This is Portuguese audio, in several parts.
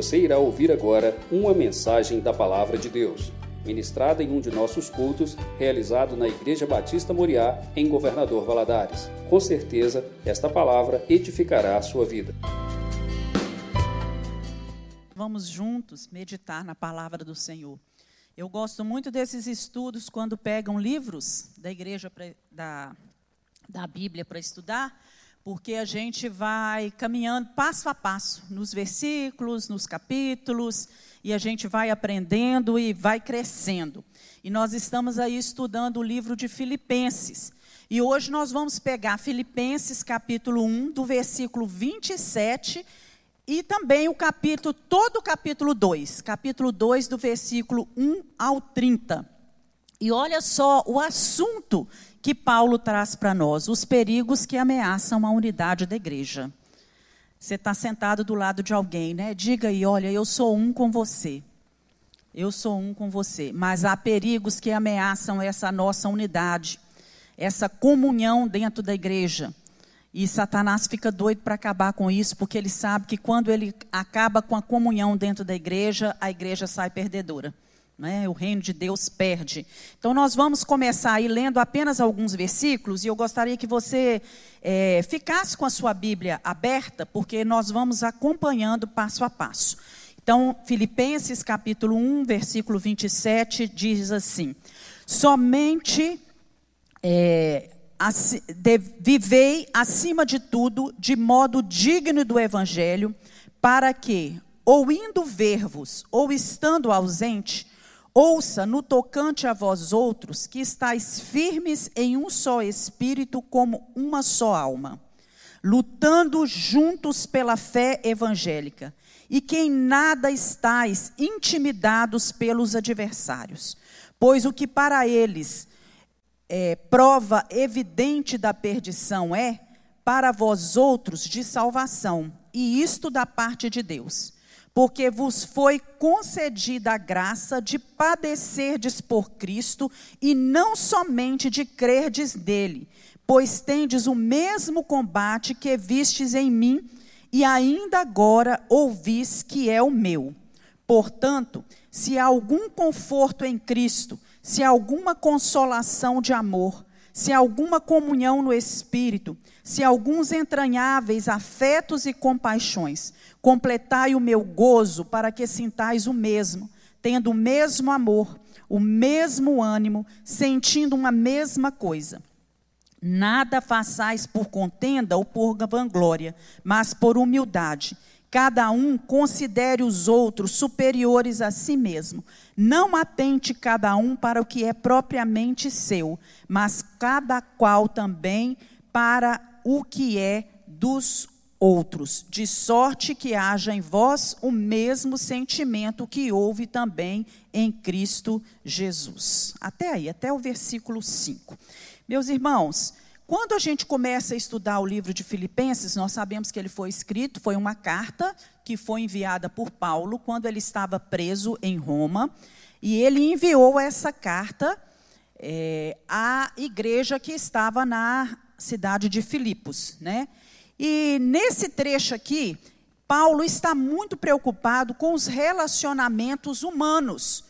Você irá ouvir agora uma mensagem da Palavra de Deus, ministrada em um de nossos cultos, realizado na Igreja Batista Moriá, em Governador Valadares. Com certeza, esta palavra edificará a sua vida. Vamos juntos meditar na palavra do Senhor. Eu gosto muito desses estudos quando pegam livros da igreja pra, da, da Bíblia para estudar, porque a gente vai caminhando passo a passo nos versículos, nos capítulos, e a gente vai aprendendo e vai crescendo. E nós estamos aí estudando o livro de Filipenses. E hoje nós vamos pegar Filipenses capítulo 1, do versículo 27 e também o capítulo, todo o capítulo 2, capítulo 2 do versículo 1 ao 30. E olha só o assunto que Paulo traz para nós, os perigos que ameaçam a unidade da igreja. Você está sentado do lado de alguém, né? Diga aí, olha, eu sou um com você. Eu sou um com você. Mas há perigos que ameaçam essa nossa unidade, essa comunhão dentro da igreja. E Satanás fica doido para acabar com isso, porque ele sabe que quando ele acaba com a comunhão dentro da igreja, a igreja sai perdedora. Né? O reino de Deus perde. Então, nós vamos começar aí lendo apenas alguns versículos, e eu gostaria que você é, ficasse com a sua Bíblia aberta, porque nós vamos acompanhando passo a passo. Então, Filipenses capítulo 1, versículo 27, diz assim: Somente. É, de, vivei acima de tudo de modo digno do evangelho, para que, ou indo ver-vos, ou estando ausente, ouça no tocante a vós outros que estáis firmes em um só espírito, como uma só alma, lutando juntos pela fé evangélica, e que em nada estáis intimidados pelos adversários, pois o que para eles é, prova evidente da perdição é, para vós outros, de salvação, e isto da parte de Deus. Porque vos foi concedida a graça de padecerdes por Cristo, e não somente de crerdes nele, pois tendes o mesmo combate que vistes em mim, e ainda agora ouvis que é o meu. Portanto, se há algum conforto em Cristo, se há alguma consolação de amor, se há alguma comunhão no espírito, se há alguns entranháveis afetos e compaixões, completai o meu gozo para que sintais o mesmo, tendo o mesmo amor, o mesmo ânimo, sentindo uma mesma coisa. Nada façais por contenda ou por vanglória, mas por humildade Cada um considere os outros superiores a si mesmo. Não atente cada um para o que é propriamente seu, mas cada qual também para o que é dos outros, de sorte que haja em vós o mesmo sentimento que houve também em Cristo Jesus. Até aí, até o versículo 5. Meus irmãos, quando a gente começa a estudar o livro de Filipenses, nós sabemos que ele foi escrito, foi uma carta que foi enviada por Paulo quando ele estava preso em Roma, e ele enviou essa carta é, à igreja que estava na cidade de Filipos, né? E nesse trecho aqui, Paulo está muito preocupado com os relacionamentos humanos,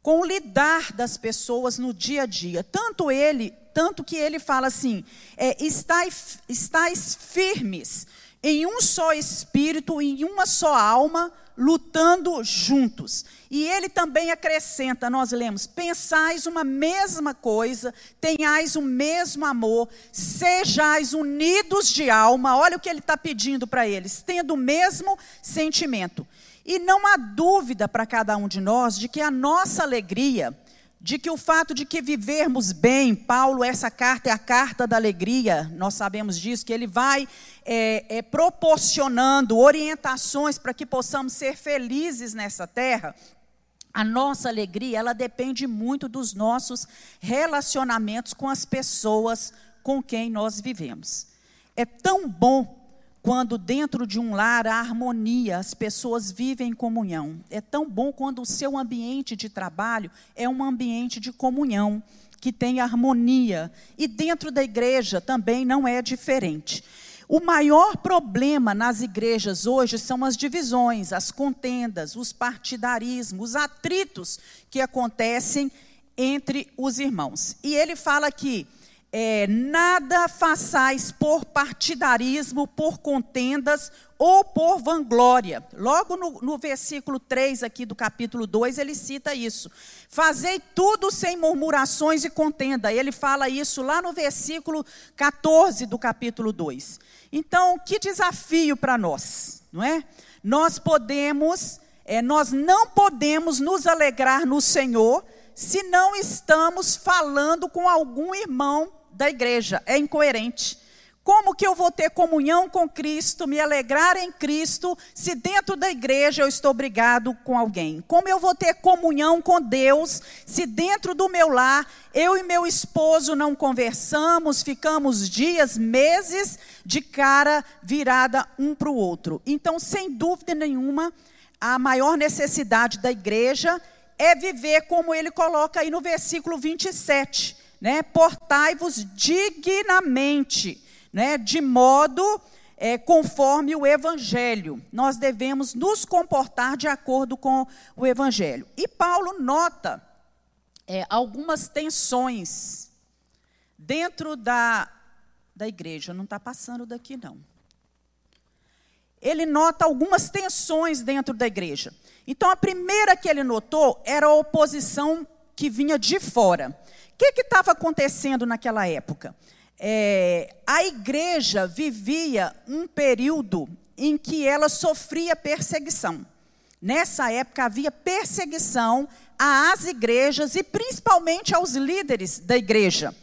com o lidar das pessoas no dia a dia. Tanto ele tanto que ele fala assim: é, estáis, estáis firmes em um só espírito, em uma só alma, lutando juntos. E ele também acrescenta, nós lemos: pensais uma mesma coisa, tenhais o mesmo amor, sejais unidos de alma. Olha o que ele está pedindo para eles, tendo o mesmo sentimento. E não há dúvida para cada um de nós de que a nossa alegria de que o fato de que vivermos bem, Paulo, essa carta é a carta da alegria, nós sabemos disso, que ele vai é, é, proporcionando orientações para que possamos ser felizes nessa terra. A nossa alegria, ela depende muito dos nossos relacionamentos com as pessoas com quem nós vivemos. É tão bom quando dentro de um lar há harmonia, as pessoas vivem em comunhão. É tão bom quando o seu ambiente de trabalho é um ambiente de comunhão, que tem harmonia. E dentro da igreja também não é diferente. O maior problema nas igrejas hoje são as divisões, as contendas, os partidarismos, os atritos que acontecem entre os irmãos. E ele fala aqui é, nada façais por partidarismo, por contendas ou por vanglória. Logo no, no, versículo 3 aqui do capítulo 2, ele cita isso. Fazei tudo sem murmurações e contenda. Ele fala isso lá no versículo 14 do capítulo 2. Então, que desafio para nós, não é? Nós podemos, é, nós não podemos nos alegrar no Senhor se não estamos falando com algum irmão da igreja. É incoerente. Como que eu vou ter comunhão com Cristo, me alegrar em Cristo, se dentro da igreja eu estou brigado com alguém? Como eu vou ter comunhão com Deus, se dentro do meu lar eu e meu esposo não conversamos, ficamos dias, meses de cara virada um para o outro? Então, sem dúvida nenhuma, a maior necessidade da igreja é viver como ele coloca aí no versículo 27 né, portai-vos dignamente, né, de modo é, conforme o Evangelho. Nós devemos nos comportar de acordo com o Evangelho. E Paulo nota é, algumas tensões dentro da, da igreja. Não está passando daqui, não. Ele nota algumas tensões dentro da igreja. Então, a primeira que ele notou era a oposição que vinha de fora que estava acontecendo naquela época? É, a igreja vivia um período em que ela sofria perseguição. Nessa época havia perseguição às igrejas e principalmente aos líderes da igreja.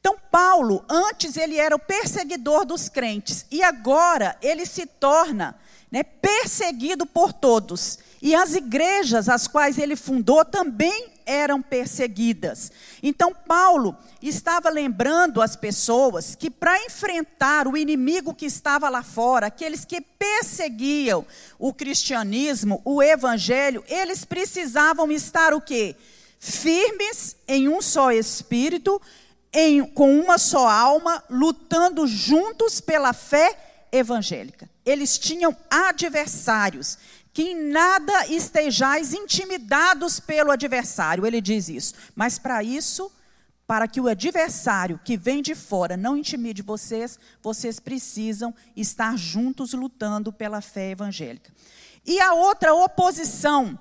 Então, Paulo, antes ele era o perseguidor dos crentes e agora ele se torna né, perseguido por todos. E as igrejas as quais ele fundou também eram perseguidas. Então, Paulo estava lembrando as pessoas que, para enfrentar o inimigo que estava lá fora, aqueles que perseguiam o cristianismo, o evangelho, eles precisavam estar o quê? Firmes em um só espírito, em, com uma só alma, lutando juntos pela fé evangélica. Eles tinham adversários que em nada estejais intimidados pelo adversário. Ele diz isso. Mas para isso, para que o adversário que vem de fora não intimide vocês, vocês precisam estar juntos lutando pela fé evangélica. E a outra oposição,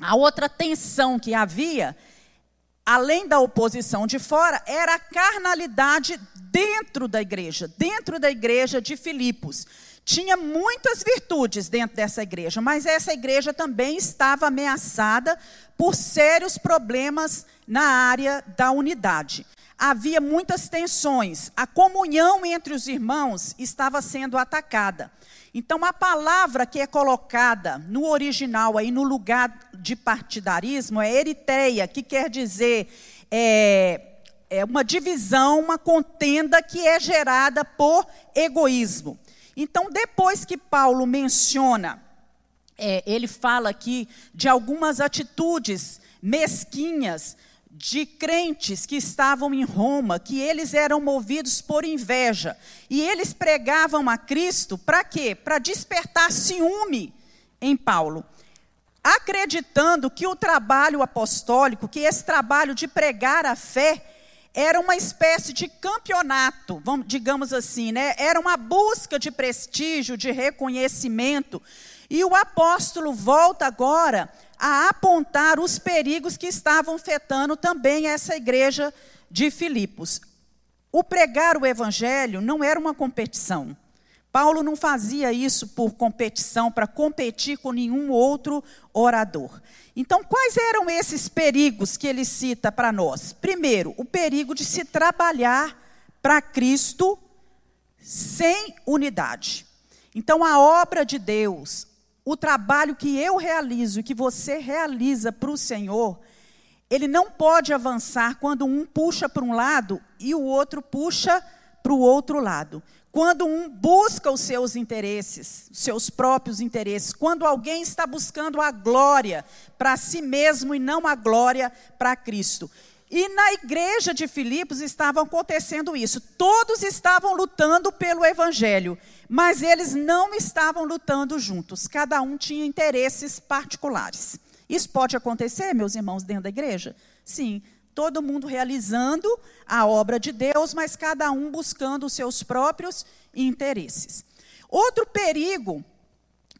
a outra tensão que havia, além da oposição de fora, era a carnalidade dentro da igreja, dentro da igreja de Filipos tinha muitas virtudes dentro dessa igreja, mas essa igreja também estava ameaçada por sérios problemas na área da unidade. Havia muitas tensões, a comunhão entre os irmãos estava sendo atacada. Então, a palavra que é colocada no original, aí no lugar de partidarismo, é eritreia, que quer dizer é, é uma divisão, uma contenda que é gerada por egoísmo. Então, depois que Paulo menciona, é, ele fala aqui de algumas atitudes mesquinhas de crentes que estavam em Roma, que eles eram movidos por inveja. E eles pregavam a Cristo para quê? Para despertar ciúme em Paulo. Acreditando que o trabalho apostólico, que esse trabalho de pregar a fé, era uma espécie de campeonato, vamos, digamos assim, né? Era uma busca de prestígio, de reconhecimento. E o apóstolo volta agora a apontar os perigos que estavam afetando também essa igreja de Filipos. O pregar o evangelho não era uma competição. Paulo não fazia isso por competição, para competir com nenhum outro orador. Então, quais eram esses perigos que ele cita para nós? Primeiro, o perigo de se trabalhar para Cristo sem unidade. Então, a obra de Deus, o trabalho que eu realizo e que você realiza para o Senhor, ele não pode avançar quando um puxa para um lado e o outro puxa para o outro lado. Quando um busca os seus interesses, os seus próprios interesses, quando alguém está buscando a glória para si mesmo e não a glória para Cristo. E na igreja de Filipos estava acontecendo isso. Todos estavam lutando pelo evangelho, mas eles não estavam lutando juntos. Cada um tinha interesses particulares. Isso pode acontecer, meus irmãos, dentro da igreja? Sim, todo mundo realizando a obra de Deus, mas cada um buscando os seus próprios interesses. Outro perigo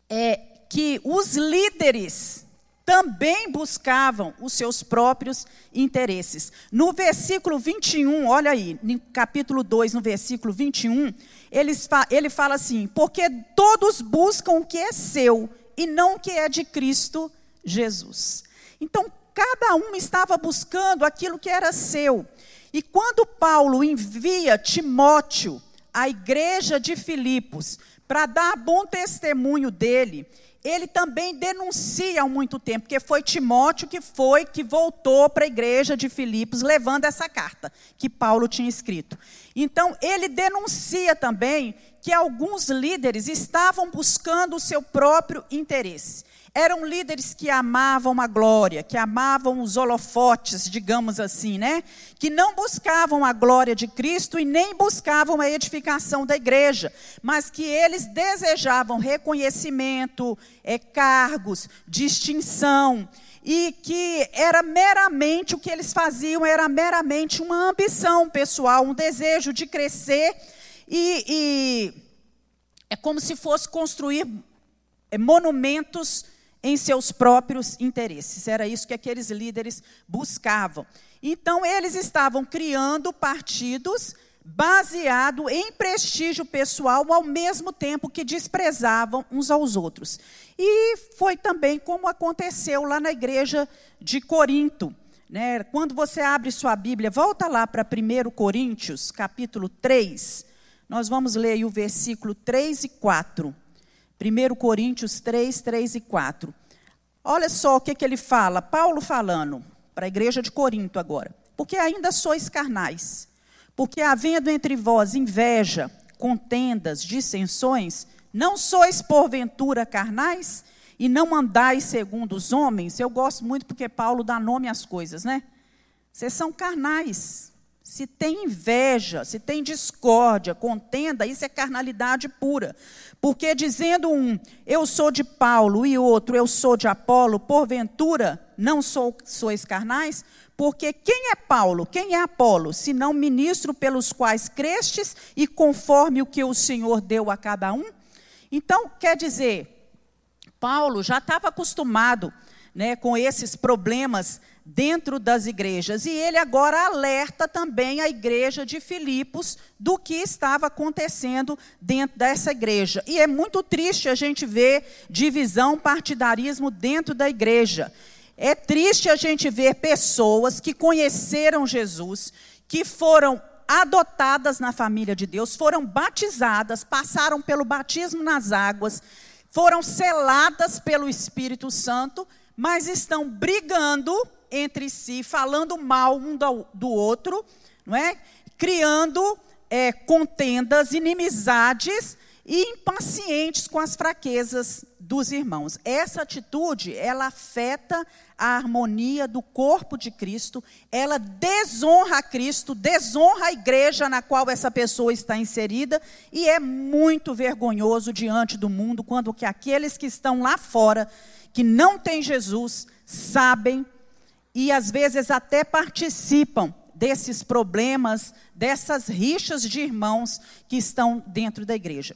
é que os líderes também buscavam os seus próprios interesses. No versículo 21, olha aí, no capítulo 2, no versículo 21, ele, ele fala assim: Porque todos buscam o que é seu e não o que é de Cristo Jesus. Então, cada um estava buscando aquilo que era seu. E quando Paulo envia Timóteo à igreja de Filipos para dar bom testemunho dele, ele também denuncia há muito tempo, porque foi Timóteo que foi, que voltou para a igreja de Filipos, levando essa carta que Paulo tinha escrito. Então, ele denuncia também que alguns líderes estavam buscando o seu próprio interesse. Eram líderes que amavam a glória, que amavam os holofotes, digamos assim, né? Que não buscavam a glória de Cristo e nem buscavam a edificação da igreja, mas que eles desejavam reconhecimento, é, cargos, distinção, e que era meramente o que eles faziam, era meramente uma ambição pessoal, um desejo de crescer, e, e é como se fosse construir é, monumentos em seus próprios interesses. Era isso que aqueles líderes buscavam. Então, eles estavam criando partidos baseado em prestígio pessoal, ao mesmo tempo que desprezavam uns aos outros. E foi também como aconteceu lá na igreja de Corinto. Né? Quando você abre sua Bíblia, volta lá para 1 Coríntios, capítulo 3, nós vamos ler o versículo 3 e 4. 1 Coríntios 3, 3 e 4. Olha só o que, que ele fala, Paulo falando para a igreja de Corinto agora. Porque ainda sois carnais, porque havendo entre vós inveja, contendas, dissensões, não sois porventura carnais e não andais segundo os homens? Eu gosto muito porque Paulo dá nome às coisas, né? Vocês são carnais, se tem inveja, se tem discórdia, contenda, isso é carnalidade pura. Porque dizendo um, eu sou de Paulo, e outro, eu sou de Apolo, porventura não sou, sois carnais? Porque quem é Paulo, quem é Apolo, senão ministro pelos quais crestes e conforme o que o Senhor deu a cada um? Então, quer dizer, Paulo já estava acostumado né, com esses problemas dentro das igrejas. E ele agora alerta também a igreja de Filipos do que estava acontecendo dentro dessa igreja. E é muito triste a gente ver divisão, partidarismo dentro da igreja. É triste a gente ver pessoas que conheceram Jesus, que foram adotadas na família de Deus, foram batizadas, passaram pelo batismo nas águas, foram seladas pelo Espírito Santo, mas estão brigando entre si, falando mal um do outro, não é? criando é, contendas, inimizades e impacientes com as fraquezas dos irmãos. Essa atitude, ela afeta a harmonia do corpo de Cristo, ela desonra a Cristo, desonra a igreja na qual essa pessoa está inserida, e é muito vergonhoso diante do mundo quando que aqueles que estão lá fora, que não têm Jesus, sabem e às vezes até participam desses problemas, dessas rixas de irmãos que estão dentro da igreja.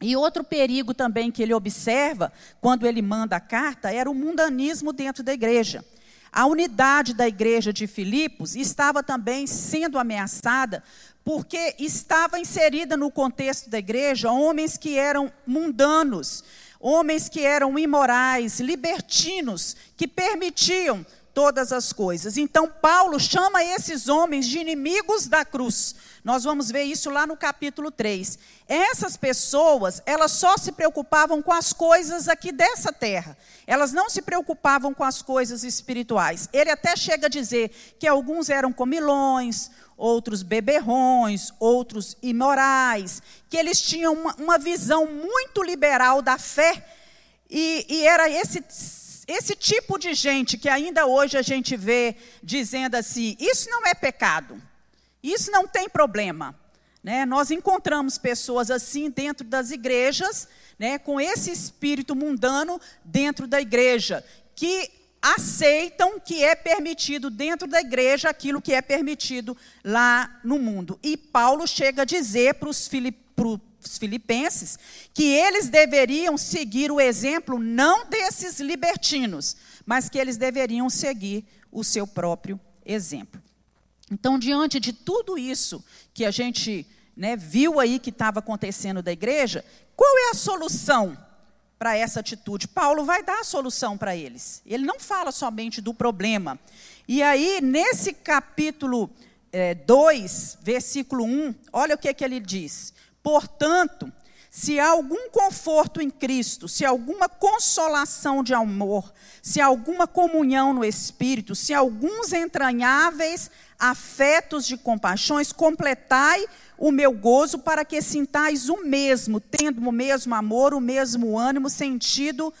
E outro perigo também que ele observa quando ele manda a carta era o mundanismo dentro da igreja. A unidade da igreja de Filipos estava também sendo ameaçada porque estava inserida no contexto da igreja homens que eram mundanos, homens que eram imorais, libertinos, que permitiam todas as coisas. Então, Paulo chama esses homens de inimigos da cruz. Nós vamos ver isso lá no capítulo 3. Essas pessoas, elas só se preocupavam com as coisas aqui dessa terra. Elas não se preocupavam com as coisas espirituais. Ele até chega a dizer que alguns eram comilões, outros beberrões, outros imorais, que eles tinham uma, uma visão muito liberal da fé, e, e era esse esse tipo de gente que ainda hoje a gente vê dizendo assim: isso não é pecado, isso não tem problema. Né? Nós encontramos pessoas assim dentro das igrejas, né, com esse espírito mundano dentro da igreja, que aceitam que é permitido dentro da igreja aquilo que é permitido lá no mundo. E Paulo chega a dizer para os filipenses que eles deveriam seguir o exemplo não desses libertinos, mas que eles deveriam seguir o seu próprio exemplo. Então, diante de tudo isso que a gente né, viu aí que estava acontecendo da igreja, qual é a solução para essa atitude? Paulo vai dar a solução para eles. Ele não fala somente do problema. E aí, nesse capítulo 2, é, versículo 1, olha o que, que ele diz. Portanto, se há algum conforto em Cristo, se há alguma consolação de amor, se há alguma comunhão no Espírito, se há alguns entranháveis afetos de compaixões, completai o meu gozo para que sintais o mesmo, tendo o mesmo amor, o mesmo ânimo, sentido,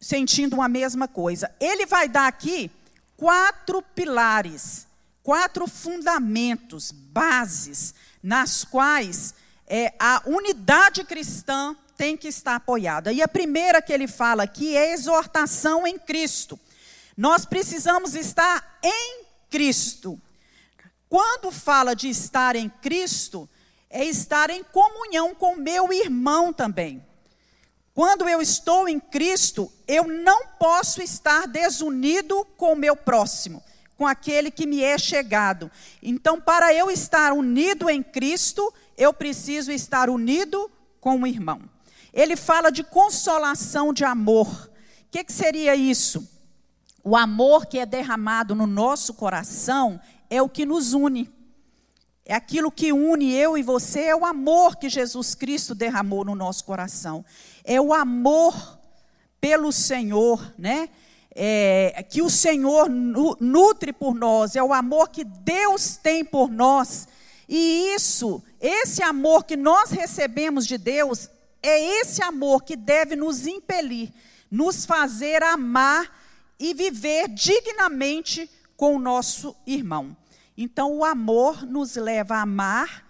sentindo uma mesma coisa. Ele vai dar aqui quatro pilares, quatro fundamentos, bases, nas quais é, a unidade cristã tem que estar apoiada. E a primeira que ele fala aqui é exortação em Cristo. Nós precisamos estar em Cristo. Quando fala de estar em Cristo, é estar em comunhão com meu irmão também. Quando eu estou em Cristo, eu não posso estar desunido com o meu próximo, com aquele que me é chegado. Então, para eu estar unido em Cristo, eu preciso estar unido com o irmão. Ele fala de consolação de amor. O que, que seria isso? O amor que é derramado no nosso coração é o que nos une. É aquilo que une eu e você, é o amor que Jesus Cristo derramou no nosso coração. É o amor pelo Senhor, né? É, que o Senhor nutre por nós, é o amor que Deus tem por nós. E isso, esse amor que nós recebemos de Deus, é esse amor que deve nos impelir, nos fazer amar e viver dignamente com o nosso irmão. Então, o amor nos leva a amar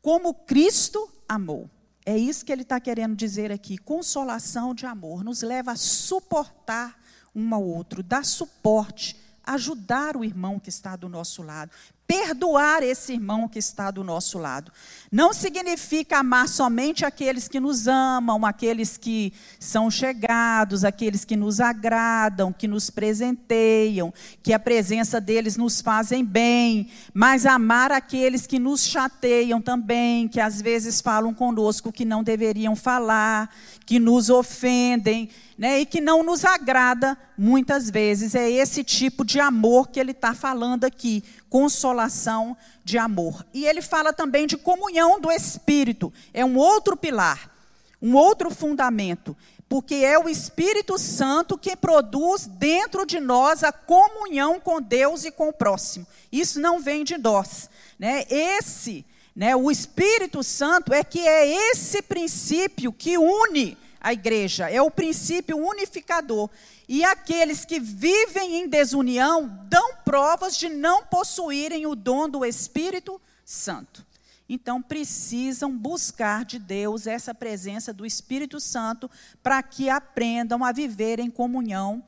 como Cristo amou. É isso que ele está querendo dizer aqui. Consolação de amor nos leva a suportar um ao outro, dar suporte, ajudar o irmão que está do nosso lado, perdoar esse irmão que está do nosso lado. Não significa amar somente aqueles que nos amam, aqueles que são chegados, aqueles que nos agradam, que nos presenteiam, que a presença deles nos fazem bem, mas amar aqueles que nos chateiam também, que às vezes falam conosco que não deveriam falar, que nos ofendem né, e que não nos agrada muitas vezes. É esse tipo de amor que ele está falando aqui, consolação de amor. E ele fala também de comunhão do Espírito, é um outro pilar, um outro fundamento, porque é o Espírito Santo que produz dentro de nós a comunhão com Deus e com o próximo. Isso não vem de nós, né? Esse, né, o Espírito Santo é que é esse princípio que une a igreja, é o princípio unificador. E aqueles que vivem em desunião dão provas de não possuírem o dom do Espírito Santo. Então precisam buscar de Deus essa presença do Espírito Santo para que aprendam a viver em comunhão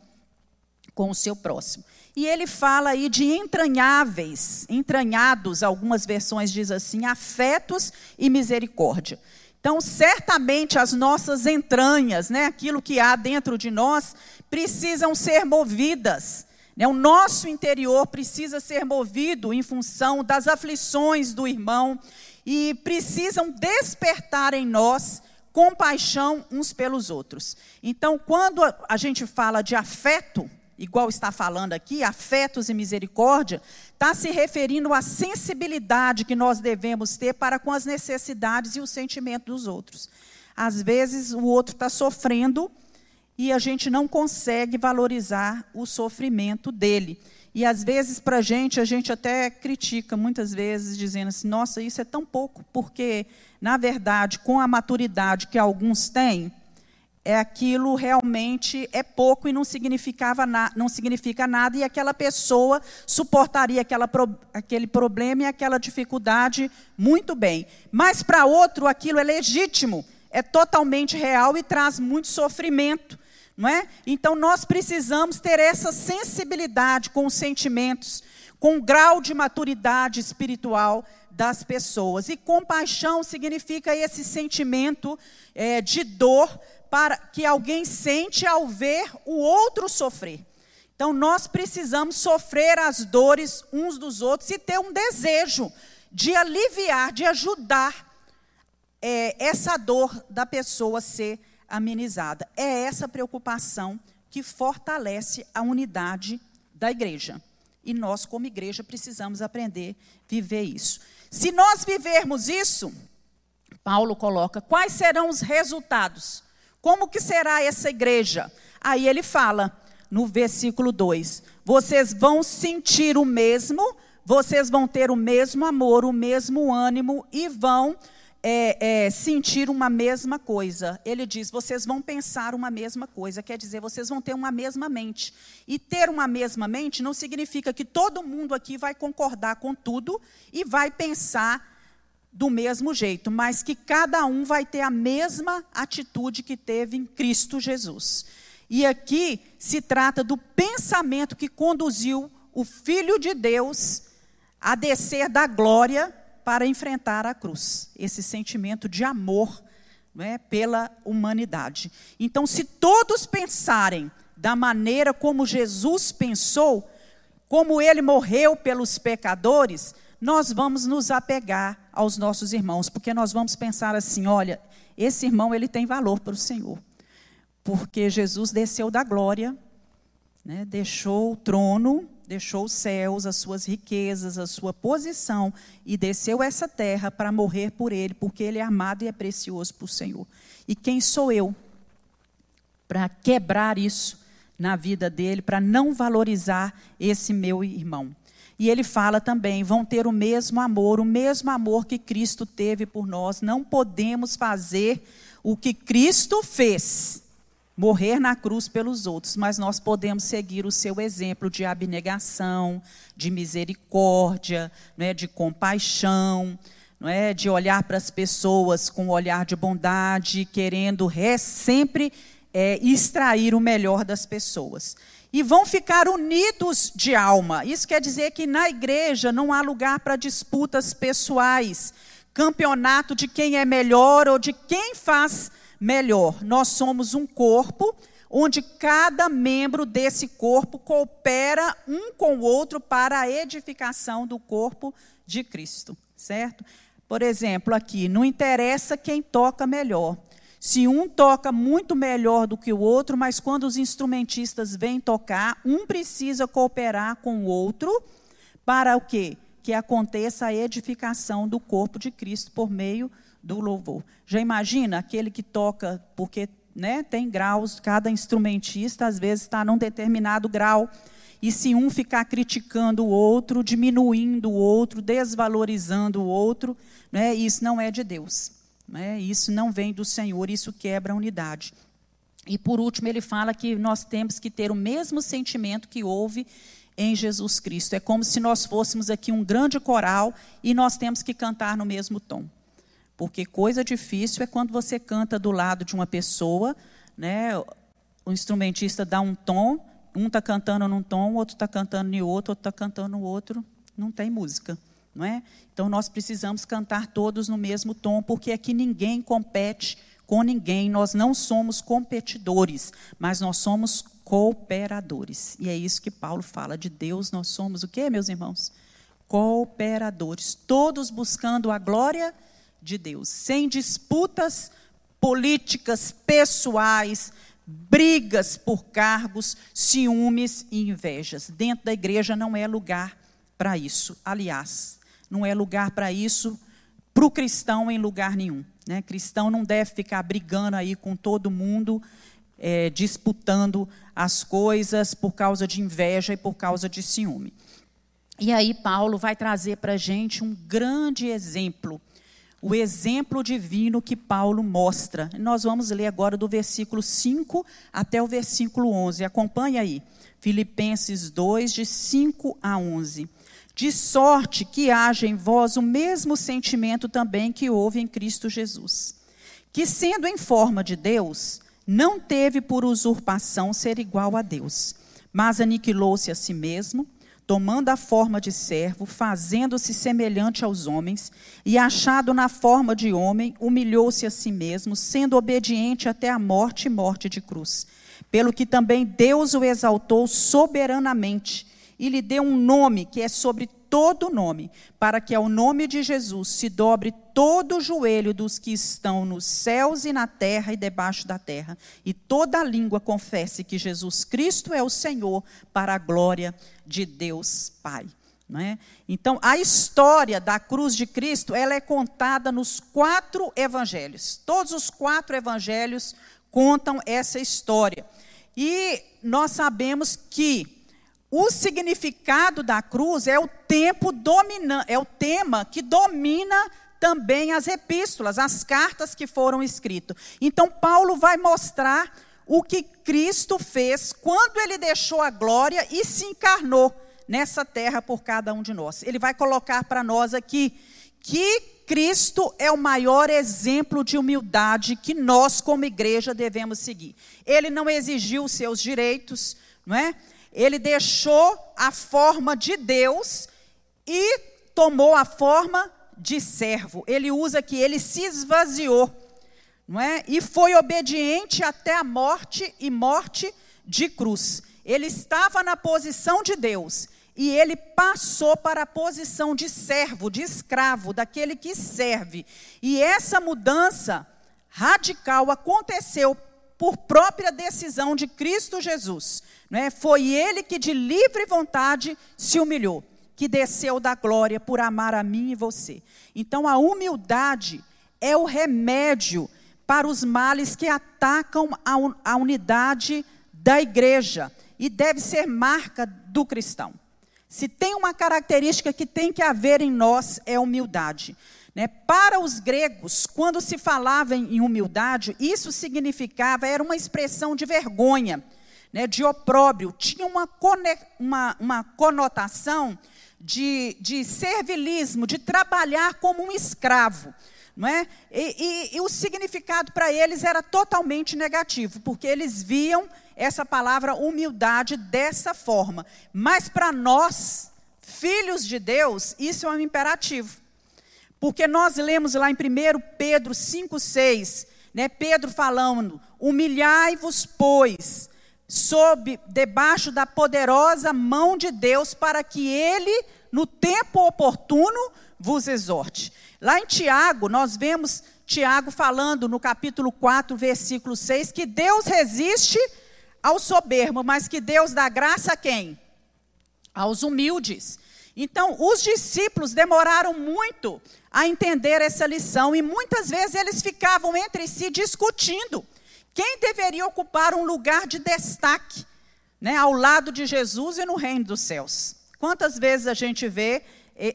com o seu próximo. E ele fala aí de entranháveis, entranhados, algumas versões diz assim, afetos e misericórdia. Então, certamente as nossas entranhas, né, aquilo que há dentro de nós, precisam ser movidas. Né, o nosso interior precisa ser movido em função das aflições do irmão e precisam despertar em nós compaixão uns pelos outros. Então, quando a gente fala de afeto, igual está falando aqui, afetos e misericórdia, está se referindo à sensibilidade que nós devemos ter para com as necessidades e o sentimento dos outros. Às vezes o outro está sofrendo e a gente não consegue valorizar o sofrimento dele. E às vezes, para a gente, a gente até critica, muitas vezes, dizendo assim: nossa, isso é tão pouco, porque, na verdade, com a maturidade que alguns têm, é aquilo realmente é pouco e não, significava na, não significa nada, e aquela pessoa suportaria aquela, aquele problema e aquela dificuldade muito bem. Mas para outro, aquilo é legítimo, é totalmente real e traz muito sofrimento. Não é? Então nós precisamos ter essa sensibilidade com os sentimentos, com o grau de maturidade espiritual das pessoas. E compaixão significa esse sentimento é, de dor para que alguém sente ao ver o outro sofrer. Então nós precisamos sofrer as dores uns dos outros e ter um desejo de aliviar, de ajudar é, essa dor da pessoa ser amenizada. É essa preocupação que fortalece a unidade da igreja. E nós, como igreja, precisamos aprender a viver isso. Se nós vivermos isso, Paulo coloca, quais serão os resultados? Como que será essa igreja? Aí ele fala no versículo 2: Vocês vão sentir o mesmo, vocês vão ter o mesmo amor, o mesmo ânimo e vão é, é, sentir uma mesma coisa. Ele diz: vocês vão pensar uma mesma coisa, quer dizer, vocês vão ter uma mesma mente. E ter uma mesma mente não significa que todo mundo aqui vai concordar com tudo e vai pensar do mesmo jeito, mas que cada um vai ter a mesma atitude que teve em Cristo Jesus. E aqui se trata do pensamento que conduziu o Filho de Deus a descer da glória para enfrentar a cruz. Esse sentimento de amor é, pela humanidade. Então, se todos pensarem da maneira como Jesus pensou, como ele morreu pelos pecadores, nós vamos nos apegar aos nossos irmãos, porque nós vamos pensar assim: olha, esse irmão ele tem valor para o Senhor, porque Jesus desceu da glória, né, deixou o trono deixou os céus, as suas riquezas, a sua posição e desceu essa terra para morrer por ele, porque ele é amado e é precioso para o Senhor. E quem sou eu para quebrar isso na vida dele, para não valorizar esse meu irmão? E ele fala também: vão ter o mesmo amor, o mesmo amor que Cristo teve por nós. Não podemos fazer o que Cristo fez morrer na cruz pelos outros, mas nós podemos seguir o seu exemplo de abnegação, de misericórdia, não é, de compaixão, não é, de olhar para as pessoas com um olhar de bondade, querendo sempre é, extrair o melhor das pessoas. E vão ficar unidos de alma. Isso quer dizer que na igreja não há lugar para disputas pessoais, campeonato de quem é melhor ou de quem faz melhor. Nós somos um corpo onde cada membro desse corpo coopera um com o outro para a edificação do corpo de Cristo, certo? Por exemplo, aqui, não interessa quem toca melhor. Se um toca muito melhor do que o outro, mas quando os instrumentistas vêm tocar, um precisa cooperar com o outro para o quê? Que aconteça a edificação do corpo de Cristo por meio do louvor. Já imagina aquele que toca, porque né, tem graus, cada instrumentista às vezes está num determinado grau. E se um ficar criticando o outro, diminuindo o outro, desvalorizando o outro, né, isso não é de Deus. Né, isso não vem do Senhor, isso quebra a unidade. E por último, ele fala que nós temos que ter o mesmo sentimento que houve em Jesus Cristo. É como se nós fôssemos aqui um grande coral e nós temos que cantar no mesmo tom. Porque coisa difícil é quando você canta do lado de uma pessoa, né? O instrumentista dá um tom, um está cantando num tom, outro está cantando em outro, outro está cantando no outro, não tem música, não é? Então nós precisamos cantar todos no mesmo tom, porque aqui ninguém compete com ninguém, nós não somos competidores, mas nós somos cooperadores. E é isso que Paulo fala de Deus, nós somos o quê, meus irmãos? Cooperadores, todos buscando a glória de Deus, sem disputas políticas pessoais, brigas por cargos, ciúmes e invejas. Dentro da igreja não é lugar para isso. Aliás, não é lugar para isso para o cristão em lugar nenhum. Né? Cristão não deve ficar brigando aí com todo mundo, é, disputando as coisas por causa de inveja e por causa de ciúme. E aí Paulo vai trazer para a gente um grande exemplo o exemplo divino que Paulo mostra. Nós vamos ler agora do versículo 5 até o versículo 11. Acompanhe aí. Filipenses 2, de 5 a 11. De sorte que haja em vós o mesmo sentimento também que houve em Cristo Jesus, que sendo em forma de Deus, não teve por usurpação ser igual a Deus, mas aniquilou-se a si mesmo tomando a forma de servo, fazendo-se semelhante aos homens, e achado na forma de homem, humilhou-se a si mesmo, sendo obediente até a morte e morte de cruz. Pelo que também Deus o exaltou soberanamente e lhe deu um nome que é sobre todo nome, para que ao nome de Jesus se dobre todo o joelho dos que estão nos céus e na terra e debaixo da terra, e toda língua confesse que Jesus Cristo é o Senhor, para a glória de Deus Pai. É? Então, a história da cruz de Cristo, ela é contada nos quatro evangelhos. Todos os quatro evangelhos contam essa história. E nós sabemos que o significado da cruz é o tempo domina, é o tema que domina também as epístolas, as cartas que foram escritas. Então Paulo vai mostrar o que Cristo fez quando ele deixou a glória e se encarnou nessa terra por cada um de nós. Ele vai colocar para nós aqui que Cristo é o maior exemplo de humildade que nós como igreja devemos seguir. Ele não exigiu seus direitos, não é? Ele deixou a forma de Deus e tomou a forma de servo. Ele usa que ele se esvaziou, não é? E foi obediente até a morte e morte de cruz. Ele estava na posição de Deus e ele passou para a posição de servo, de escravo, daquele que serve. E essa mudança radical aconteceu por própria decisão de Cristo Jesus. Né? Foi ele que de livre vontade se humilhou, que desceu da glória por amar a mim e você. Então a humildade é o remédio para os males que atacam a, a unidade da igreja e deve ser marca do cristão. Se tem uma característica que tem que haver em nós é humildade. Né? Para os gregos, quando se falava em humildade, isso significava, era uma expressão de vergonha, né? de opróbrio, tinha uma, uma, uma conotação de, de servilismo, de trabalhar como um escravo. Não é? E, e, e o significado para eles era totalmente negativo, porque eles viam essa palavra humildade dessa forma. Mas para nós, filhos de Deus, isso é um imperativo. Porque nós lemos lá em 1 Pedro 5,6, né, Pedro falando: humilhai-vos, pois, sob, debaixo da poderosa mão de Deus, para que ele, no tempo oportuno, vos exorte. Lá em Tiago, nós vemos Tiago falando no capítulo 4, versículo 6, que Deus resiste ao soberbo, mas que Deus dá graça a quem? Aos humildes. Então, os discípulos demoraram muito a entender essa lição e muitas vezes eles ficavam entre si discutindo quem deveria ocupar um lugar de destaque né, ao lado de Jesus e no reino dos céus. Quantas vezes a gente vê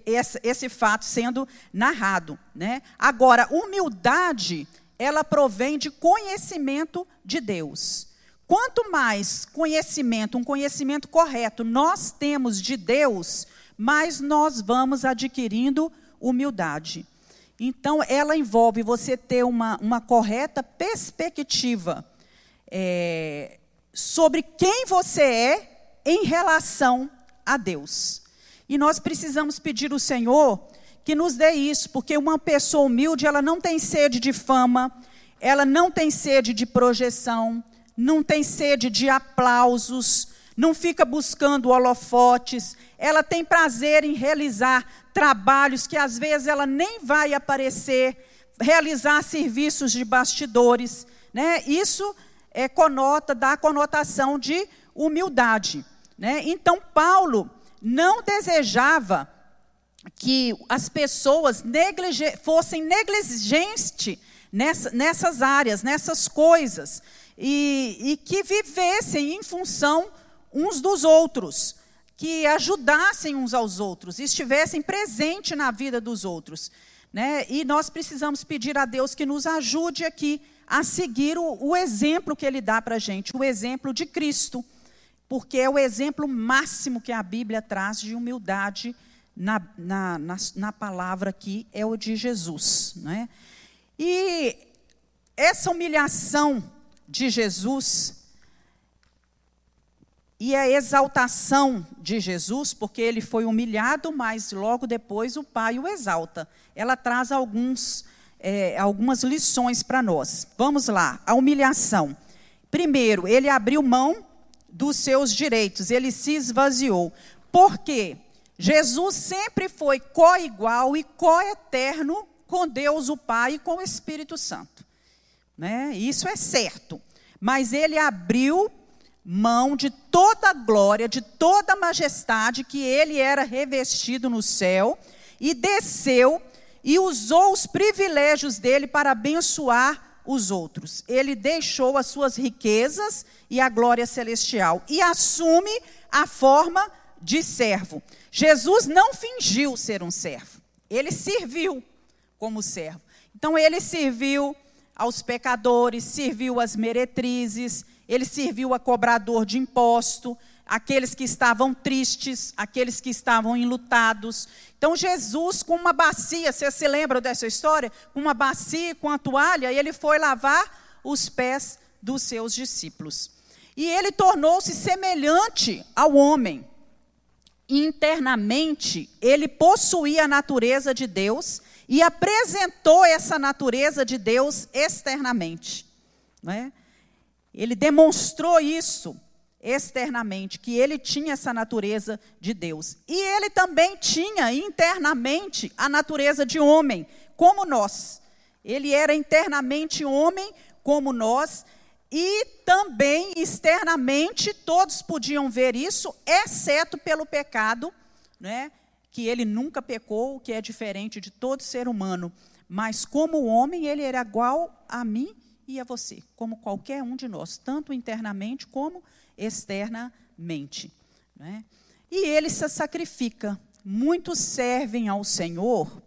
esse, fato sendo narrado? Né? Agora, humildade, ela provém de conhecimento de Deus. Quanto mais conhecimento, um conhecimento correto, nós temos de Deus, mais nós vamos adquirindo humildade. Então, ela envolve você ter uma, uma correta perspectiva é, sobre quem você é em relação a Deus. E nós precisamos pedir ao Senhor que nos dê isso, porque uma pessoa humilde, ela não tem sede de fama, ela não tem sede de projeção, não tem sede de aplausos, não fica buscando holofotes, ela tem prazer em realizar trabalhos que às vezes ela nem vai aparecer, realizar serviços de bastidores, né? Isso é conota, dá a conotação de humildade, né? Então Paulo não desejava que as pessoas neglige, fossem negligentes nessa, nessas áreas, nessas coisas, e, e que vivessem em função uns dos outros, que ajudassem uns aos outros, estivessem presentes na vida dos outros. né? E nós precisamos pedir a Deus que nos ajude aqui a seguir o, o exemplo que Ele dá para a gente, o exemplo de Cristo, porque é o exemplo máximo que a Bíblia traz de humildade na, na, na, na palavra aqui, é o de Jesus. Né? E essa humilhação de Jesus e a exaltação de Jesus, porque ele foi humilhado, mas logo depois o Pai o exalta. Ela traz alguns, é, algumas lições para nós. Vamos lá, a humilhação. Primeiro, ele abriu mão dos seus direitos, ele se esvaziou. Por quê? Jesus sempre foi co-igual e co-eterno com Deus o Pai e com o Espírito Santo. Né? Isso é certo. Mas ele abriu mão de toda a glória, de toda a majestade que ele era revestido no céu e desceu e usou os privilégios dele para abençoar os outros. Ele deixou as suas riquezas e a glória celestial e assume a forma de servo. Jesus não fingiu ser um servo, ele serviu como servo. Então ele serviu aos pecadores, serviu às meretrizes, ele serviu a cobrador de imposto, aqueles que estavam tristes, aqueles que estavam enlutados. Então, Jesus, com uma bacia, você se lembra dessa história? Com uma bacia, com a toalha, ele foi lavar os pés dos seus discípulos. E ele tornou-se semelhante ao homem. Internamente, ele possuía a natureza de Deus e apresentou essa natureza de Deus externamente. Não é? Ele demonstrou isso externamente, que ele tinha essa natureza de Deus. E ele também tinha internamente a natureza de homem, como nós. Ele era internamente homem, como nós, e também externamente todos podiam ver isso, exceto pelo pecado, né? que ele nunca pecou, que é diferente de todo ser humano. Mas como homem, ele era igual a mim e a você, como qualquer um de nós, tanto internamente como externamente. Né? E ele se sacrifica. Muitos servem ao Senhor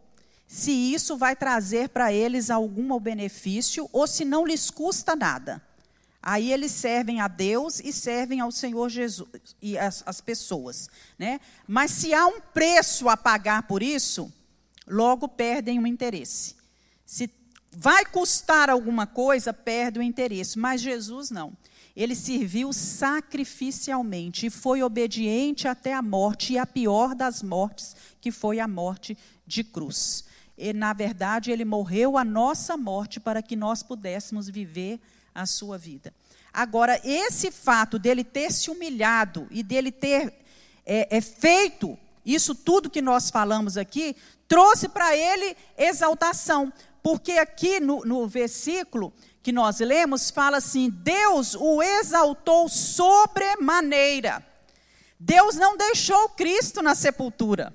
se isso vai trazer para eles algum benefício ou se não lhes custa nada. Aí eles servem a Deus e servem ao Senhor Jesus e as, as pessoas. Né? Mas se há um preço a pagar por isso, logo perdem o interesse. Se vai custar alguma coisa, perde o interesse. Mas Jesus não. Ele serviu sacrificialmente e foi obediente até a morte, e a pior das mortes, que foi a morte de cruz. E, na verdade, ele morreu a nossa morte para que nós pudéssemos viver a sua vida. Agora, esse fato dele ter se humilhado e dele ter é, é, feito isso tudo que nós falamos aqui, trouxe para ele exaltação. Porque aqui no, no versículo que nós lemos, fala assim: Deus o exaltou sobremaneira. Deus não deixou Cristo na sepultura.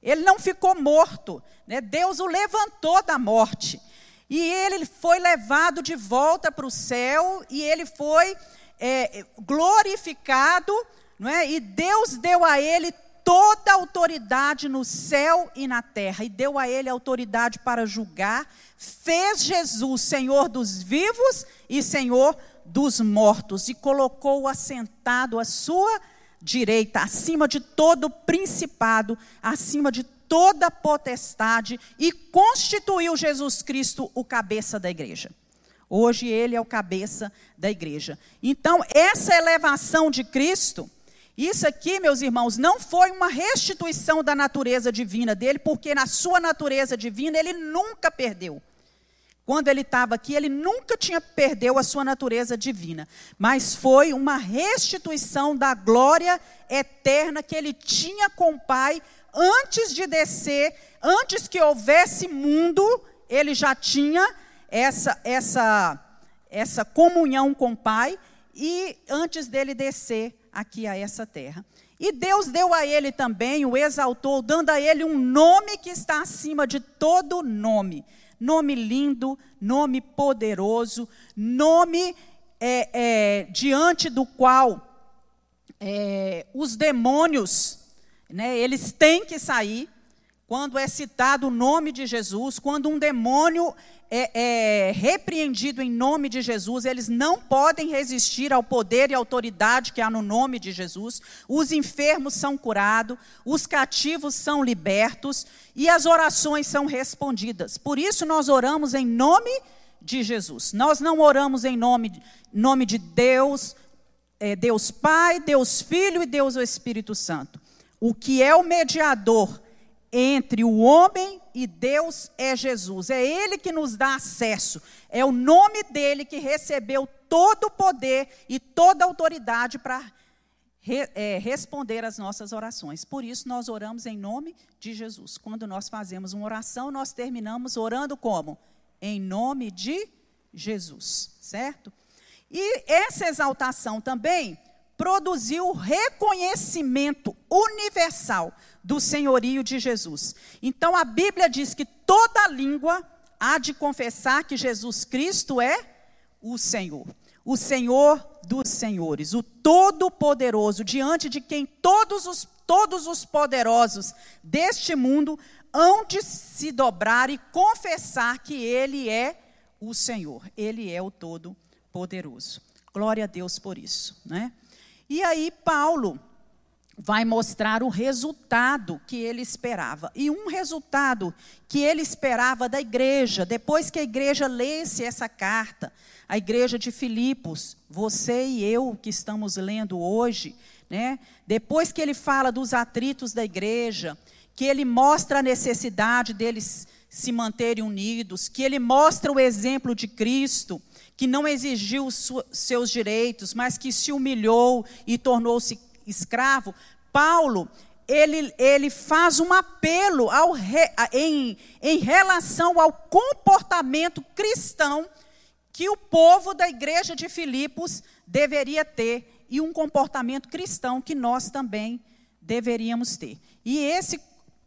Ele não ficou morto. Né? Deus o levantou da morte. E ele foi levado de volta para o céu e ele foi é, glorificado, não é? E Deus deu a ele toda a autoridade no céu e na terra, e deu a ele autoridade para julgar, fez Jesus Senhor dos vivos e Senhor dos mortos, e colocou-o assentado à sua direita, acima de todo principado, acima de toda potestade, e constituiu Jesus Cristo o cabeça da igreja. Hoje ele é o cabeça da igreja. Então, essa elevação de Cristo isso aqui, meus irmãos, não foi uma restituição da natureza divina dele, porque na sua natureza divina ele nunca perdeu. Quando ele estava aqui, ele nunca tinha perdeu a sua natureza divina, mas foi uma restituição da glória eterna que ele tinha com o Pai antes de descer, antes que houvesse mundo, ele já tinha essa essa essa comunhão com o Pai e antes dele descer aqui a essa terra. E Deus deu a ele também, o exaltou, dando a ele um nome que está acima de todo nome. Nome lindo, nome poderoso, nome é, é, diante do qual é, os demônios, né, eles têm que sair. Quando é citado o nome de Jesus, quando um demônio é, é, repreendido em nome de Jesus, eles não podem resistir ao poder e autoridade que há no nome de Jesus. Os enfermos são curados, os cativos são libertos e as orações são respondidas. Por isso nós oramos em nome de Jesus. Nós não oramos em nome, nome de Deus, é, Deus Pai, Deus Filho e Deus o Espírito Santo. O que é o mediador entre o homem e Deus é Jesus. É Ele que nos dá acesso. É o nome dele que recebeu todo o poder e toda a autoridade para re, é, responder às nossas orações. Por isso, nós oramos em nome de Jesus. Quando nós fazemos uma oração, nós terminamos orando como? Em nome de Jesus, certo? E essa exaltação também produziu reconhecimento universal do senhorio de Jesus. Então a Bíblia diz que toda língua há de confessar que Jesus Cristo é o Senhor, o Senhor dos senhores, o todo-poderoso, diante de quem todos os todos os poderosos deste mundo hão de se dobrar e confessar que ele é o Senhor, ele é o todo-poderoso. Glória a Deus por isso, né? E aí Paulo vai mostrar o resultado que ele esperava. E um resultado que ele esperava da igreja, depois que a igreja lesse essa carta, a igreja de Filipos, você e eu que estamos lendo hoje, né? Depois que ele fala dos atritos da igreja, que ele mostra a necessidade deles se manterem unidos, que ele mostra o exemplo de Cristo, que não exigiu seus direitos, mas que se humilhou e tornou-se escravo, Paulo, ele, ele faz um apelo ao, em, em relação ao comportamento cristão que o povo da igreja de Filipos deveria ter e um comportamento cristão que nós também deveríamos ter. E esse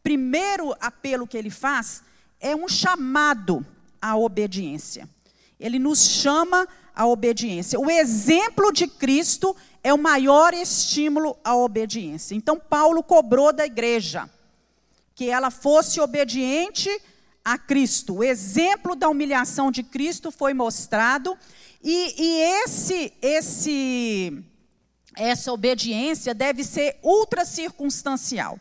primeiro apelo que ele faz é um chamado à obediência ele nos chama à obediência. O exemplo de Cristo é o maior estímulo à obediência. Então, Paulo cobrou da igreja que ela fosse obediente a Cristo. O exemplo da humilhação de Cristo foi mostrado e, e esse, esse, essa obediência deve ser ultra circunstancial.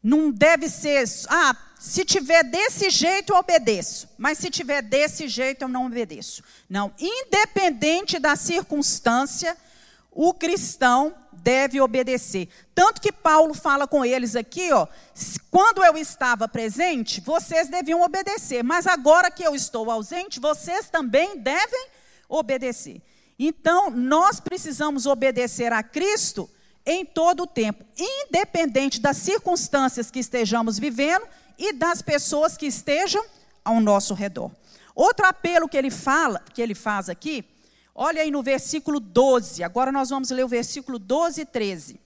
Não deve ser, ah, se tiver desse jeito, eu obedeço. Mas se tiver desse jeito, eu não obedeço. Não. Independente da circunstância, o cristão deve obedecer. Tanto que Paulo fala com eles aqui, ó, quando eu estava presente, vocês deviam obedecer, mas agora que eu estou ausente, vocês também devem obedecer. Então, nós precisamos obedecer a Cristo em todo o tempo, independente das circunstâncias que estejamos vivendo e das pessoas que estejam ao nosso redor. Outro apelo que ele fala, que ele faz aqui, olha aí no versículo 12. Agora nós vamos ler o versículo 12 e 13.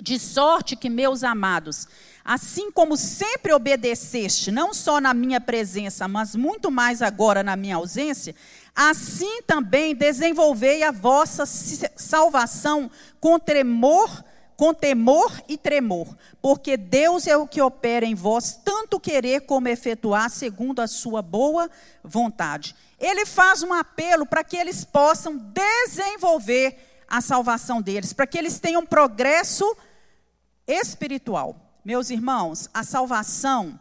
De sorte que, meus amados, assim como sempre obedeceste, não só na minha presença, mas muito mais agora na minha ausência, assim também desenvolvei a vossa salvação com tremor com temor e tremor, porque Deus é o que opera em vós, tanto querer como efetuar, segundo a sua boa vontade. Ele faz um apelo para que eles possam desenvolver a salvação deles, para que eles tenham progresso espiritual. Meus irmãos, a salvação,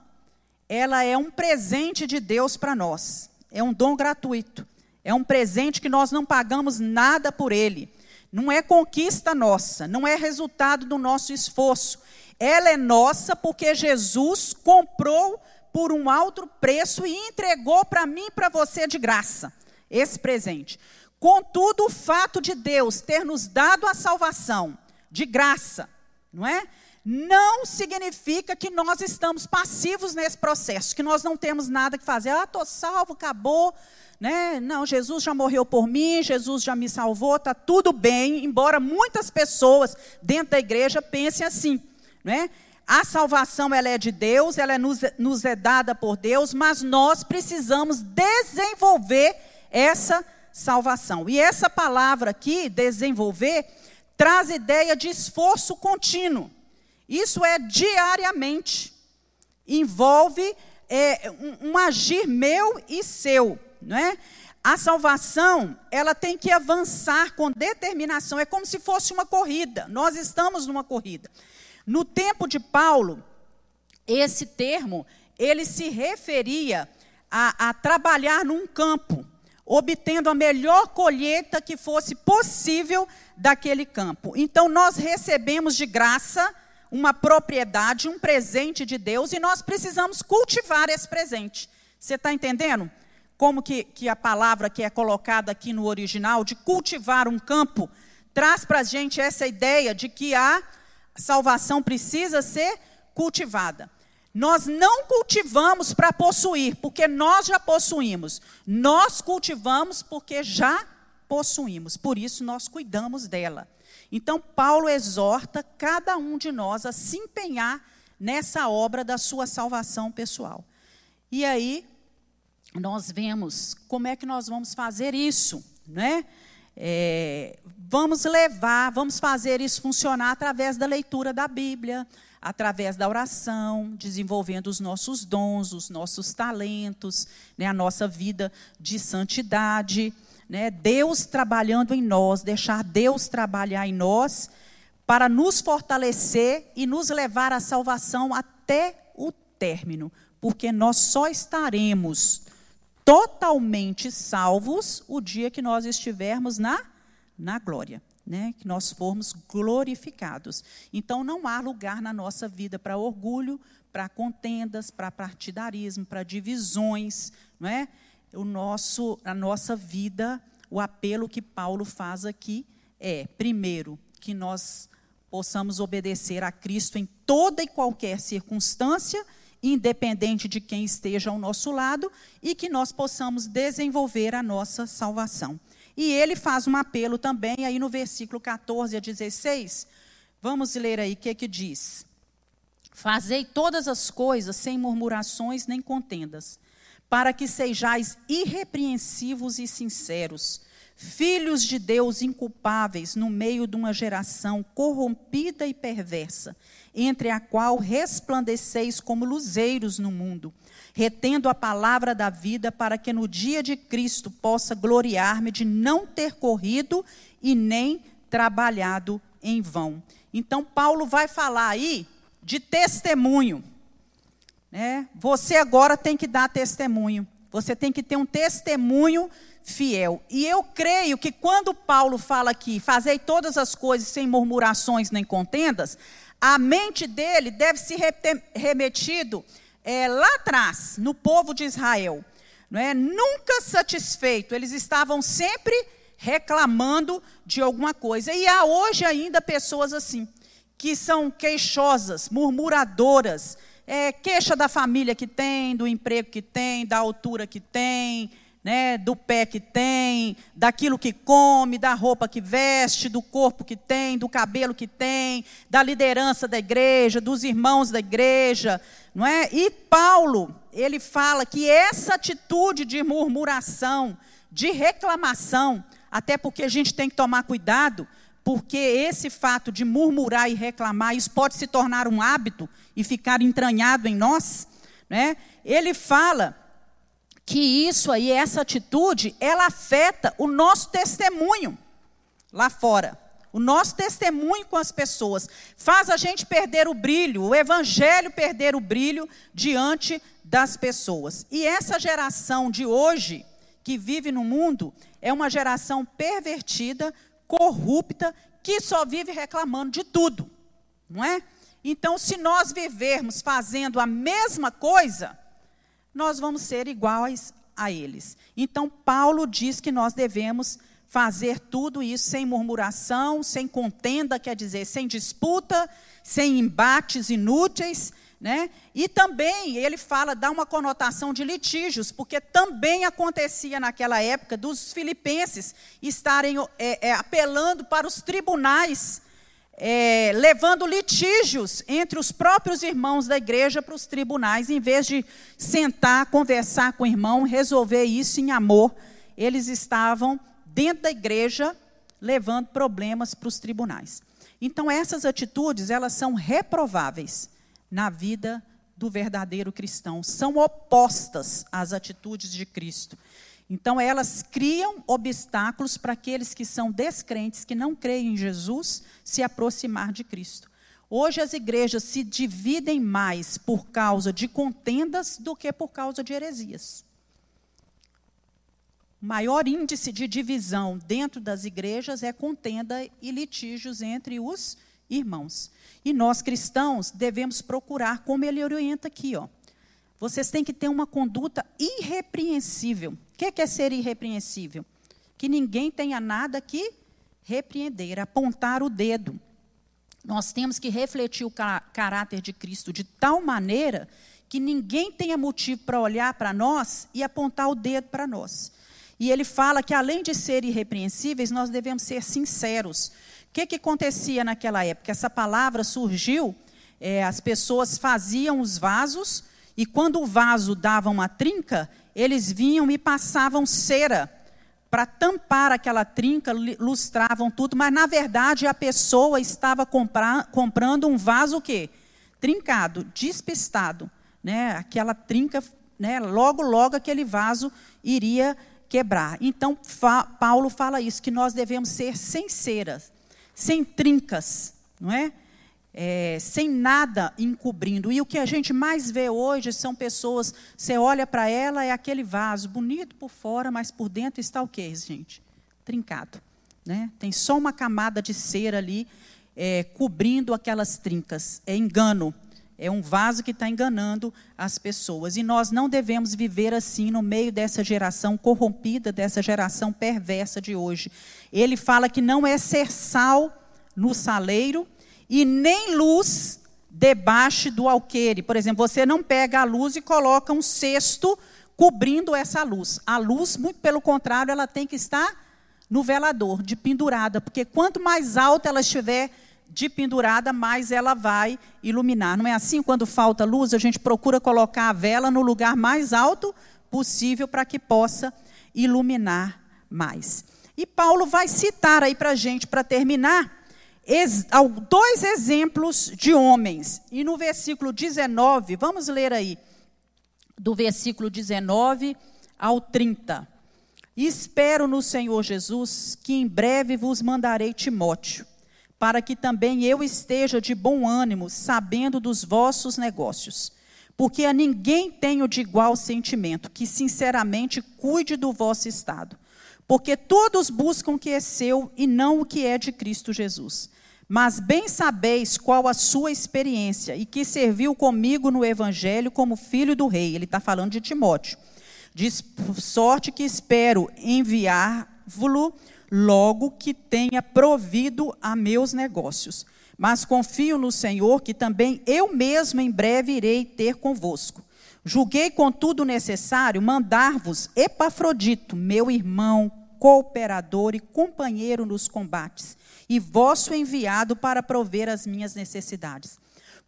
ela é um presente de Deus para nós, é um dom gratuito, é um presente que nós não pagamos nada por ele. Não é conquista nossa, não é resultado do nosso esforço. Ela é nossa porque Jesus comprou por um alto preço e entregou para mim e para você de graça esse presente. Contudo, o fato de Deus ter nos dado a salvação de graça, não é? Não significa que nós estamos passivos nesse processo, que nós não temos nada que fazer. Ah, estou salvo, acabou, né? Não, Jesus já morreu por mim, Jesus já me salvou, está tudo bem, embora muitas pessoas dentro da igreja pensem assim. Né? A salvação ela é de Deus, ela é nos, nos é dada por Deus, mas nós precisamos desenvolver essa salvação. E essa palavra aqui, desenvolver, traz ideia de esforço contínuo. Isso é diariamente. envolve é, um, um agir meu e seu, não é? A salvação, ela tem que avançar com determinação, é como se fosse uma corrida. Nós estamos numa corrida. No tempo de Paulo, esse termo, ele se referia a, a trabalhar num campo, obtendo a melhor colheita que fosse possível daquele campo. Então, nós recebemos de graça uma propriedade, um presente de Deus, e nós precisamos cultivar esse presente. Você está entendendo? Como que, que a palavra que é colocada aqui no original, de cultivar um campo, traz para a gente essa ideia de que a salvação precisa ser cultivada. Nós não cultivamos para possuir, porque nós já possuímos. Nós cultivamos porque já possuímos. Por isso nós cuidamos dela. Então Paulo exorta cada um de nós a se empenhar nessa obra da sua salvação pessoal. E aí nós vemos como é que nós vamos fazer isso, né? É, vamos levar, vamos fazer isso funcionar através da leitura da Bíblia, através da oração, desenvolvendo os nossos dons, os nossos talentos, né, a nossa vida de santidade, né, Deus trabalhando em nós, deixar Deus trabalhar em nós para nos fortalecer e nos levar à salvação até o término, porque nós só estaremos totalmente salvos o dia que nós estivermos na na glória né, que nós formos glorificados. Então não há lugar na nossa vida para orgulho, para contendas, para partidarismo, para divisões, não é? O nosso, a nossa vida, o apelo que Paulo faz aqui é, primeiro, que nós possamos obedecer a Cristo em toda e qualquer circunstância, independente de quem esteja ao nosso lado, e que nós possamos desenvolver a nossa salvação. E ele faz um apelo também, aí no versículo 14 a 16, vamos ler aí o que, que diz. Fazei todas as coisas sem murmurações nem contendas, para que sejais irrepreensivos e sinceros, filhos de Deus inculpáveis no meio de uma geração corrompida e perversa, entre a qual resplandeceis como luzeiros no mundo retendo a palavra da vida, para que no dia de Cristo possa gloriar-me de não ter corrido e nem trabalhado em vão. Então, Paulo vai falar aí de testemunho. Né? Você agora tem que dar testemunho. Você tem que ter um testemunho fiel. E eu creio que quando Paulo fala aqui, fazei todas as coisas sem murmurações nem contendas, a mente dele deve se remetido é, lá atrás, no povo de Israel, não é? nunca satisfeito, eles estavam sempre reclamando de alguma coisa. E há hoje ainda pessoas assim, que são queixosas, murmuradoras, é, queixa da família que tem, do emprego que tem, da altura que tem, né, do pé que tem, daquilo que come, da roupa que veste, do corpo que tem, do cabelo que tem, da liderança da igreja, dos irmãos da igreja, não é? E Paulo, ele fala que essa atitude de murmuração, de reclamação, até porque a gente tem que tomar cuidado, porque esse fato de murmurar e reclamar, isso pode se tornar um hábito e ficar entranhado em nós, né? Ele fala que isso aí, essa atitude, ela afeta o nosso testemunho lá fora. O nosso testemunho com as pessoas faz a gente perder o brilho, o evangelho perder o brilho diante das pessoas. E essa geração de hoje, que vive no mundo, é uma geração pervertida, corrupta, que só vive reclamando de tudo, não é? Então, se nós vivermos fazendo a mesma coisa, nós vamos ser iguais a eles. Então, Paulo diz que nós devemos fazer tudo isso sem murmuração, sem contenda, quer dizer, sem disputa, sem embates inúteis, né? E também ele fala, dá uma conotação de litígios, porque também acontecia naquela época dos filipenses estarem é, é, apelando para os tribunais é, levando litígios entre os próprios irmãos da igreja para os tribunais, em vez de sentar, conversar com o irmão, resolver isso em amor, eles estavam dentro da igreja levando problemas para os tribunais. Então essas atitudes, elas são reprováveis na vida do verdadeiro cristão, são opostas às atitudes de Cristo. Então, elas criam obstáculos para aqueles que são descrentes, que não creem em Jesus, se aproximar de Cristo. Hoje as igrejas se dividem mais por causa de contendas do que por causa de heresias. O maior índice de divisão dentro das igrejas é contenda e litígios entre os irmãos. E nós cristãos devemos procurar, como ele orienta aqui, ó. Vocês têm que ter uma conduta irrepreensível. O que é ser irrepreensível? Que ninguém tenha nada que repreender, apontar o dedo. Nós temos que refletir o caráter de Cristo de tal maneira que ninguém tenha motivo para olhar para nós e apontar o dedo para nós. E ele fala que, além de ser irrepreensíveis, nós devemos ser sinceros. O que, que acontecia naquela época? Essa palavra surgiu, é, as pessoas faziam os vasos, e quando o vaso dava uma trinca, eles vinham e passavam cera para tampar aquela trinca, lustravam tudo, mas na verdade a pessoa estava comprar, comprando um vaso o quê? Trincado, despistado. Né? Aquela trinca, né? logo, logo aquele vaso iria quebrar. Então, fa Paulo fala isso, que nós devemos ser sem ceras, sem trincas, não é? É? sem nada encobrindo. E o que a gente mais vê hoje são pessoas, você olha para ela, é aquele vaso, bonito por fora, mas por dentro está o quê, gente? Trincado. Né? Tem só uma camada de cera ali, é, cobrindo aquelas trincas. É engano. É um vaso que está enganando as pessoas. E nós não devemos viver assim no meio dessa geração corrompida, dessa geração perversa de hoje. Ele fala que não é ser sal no saleiro e nem luz debaixo do alqueire. Por exemplo, você não pega a luz e coloca um cesto cobrindo essa luz. A luz, muito pelo contrário, ela tem que estar no velador, de pendurada, porque quanto mais alta ela estiver de pendurada, mais ela vai iluminar. Não é assim? Quando falta luz, a gente procura colocar a vela no lugar mais alto possível para que possa iluminar mais. E Paulo vai citar aí para a gente, para terminar, dois exemplos de homens. E no versículo 19, vamos ler aí, do versículo 19 ao 30. Espero no Senhor Jesus que em breve vos mandarei Timóteo para que também eu esteja de bom ânimo, sabendo dos vossos negócios. Porque a ninguém tenho de igual sentimento, que sinceramente cuide do vosso estado. Porque todos buscam o que é seu e não o que é de Cristo Jesus. Mas bem sabeis qual a sua experiência e que serviu comigo no Evangelho como filho do rei. Ele está falando de Timóteo. De sorte que espero enviar-vos logo que tenha provido a meus negócios. Mas confio no Senhor que também eu mesmo em breve irei ter convosco. Julguei, contudo, necessário mandar-vos Epafrodito, meu irmão, cooperador e companheiro nos combates, e vosso enviado para prover as minhas necessidades.